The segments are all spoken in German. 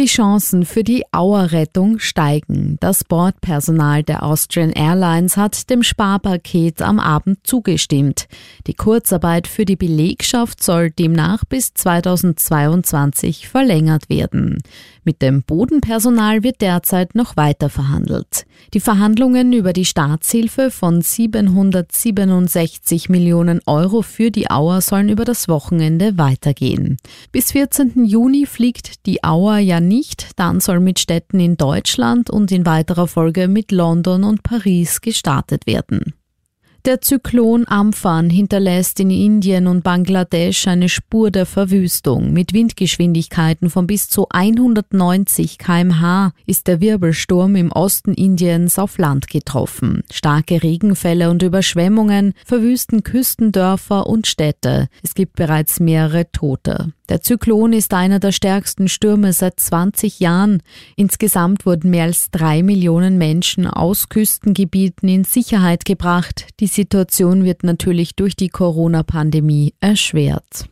Die Chancen für die Auerrettung steigen. Das Bordpersonal der Austrian Airlines hat dem Sparpaket am Abend zugestimmt. Die Kurzarbeit für die Belegschaft soll demnach bis 2022 verlängert werden. Mit dem Bodenpersonal wird derzeit noch weiter verhandelt. Die Verhandlungen über die Staatshilfe von 767 Millionen Euro für die Auer sollen über das Wochenende weitergehen. Bis 14. Juni fliegt die Auer ja nicht, dann soll mit Städten in Deutschland und in weiterer Folge mit London und Paris gestartet werden. Der Zyklon Amphan hinterlässt in Indien und Bangladesch eine Spur der Verwüstung. Mit Windgeschwindigkeiten von bis zu 190 kmh ist der Wirbelsturm im Osten Indiens auf Land getroffen. Starke Regenfälle und Überschwemmungen verwüsten Küstendörfer und Städte. Es gibt bereits mehrere Tote. Der Zyklon ist einer der stärksten Stürme seit 20 Jahren. Insgesamt wurden mehr als drei Millionen Menschen aus Küstengebieten in Sicherheit gebracht. Die Situation wird natürlich durch die Corona-Pandemie erschwert.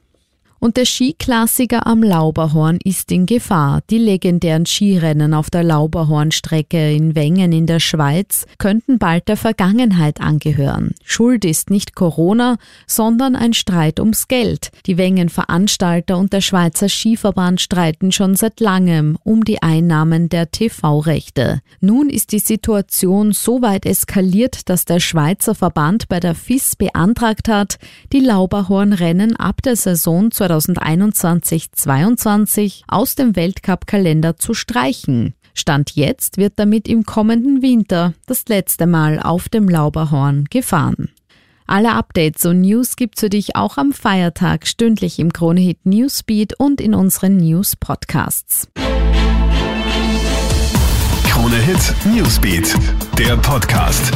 Und der Skiklassiker am Lauberhorn ist in Gefahr. Die legendären Skirennen auf der Lauberhornstrecke in Wengen in der Schweiz könnten bald der Vergangenheit angehören. Schuld ist nicht Corona, sondern ein Streit ums Geld. Die Wengen-Veranstalter und der Schweizer Skiverband streiten schon seit langem um die Einnahmen der TV-Rechte. Nun ist die Situation so weit eskaliert, dass der Schweizer Verband bei der FIS beantragt hat, die Lauberhornrennen ab der Saison 2021-22 aus dem Weltcup-Kalender zu streichen. Stand jetzt wird damit im kommenden Winter das letzte Mal auf dem Lauberhorn gefahren. Alle Updates und News gibt's für dich auch am Feiertag stündlich im Kronehit Newsbeat und in unseren News Podcasts. Kronehit Newsbeat, der Podcast.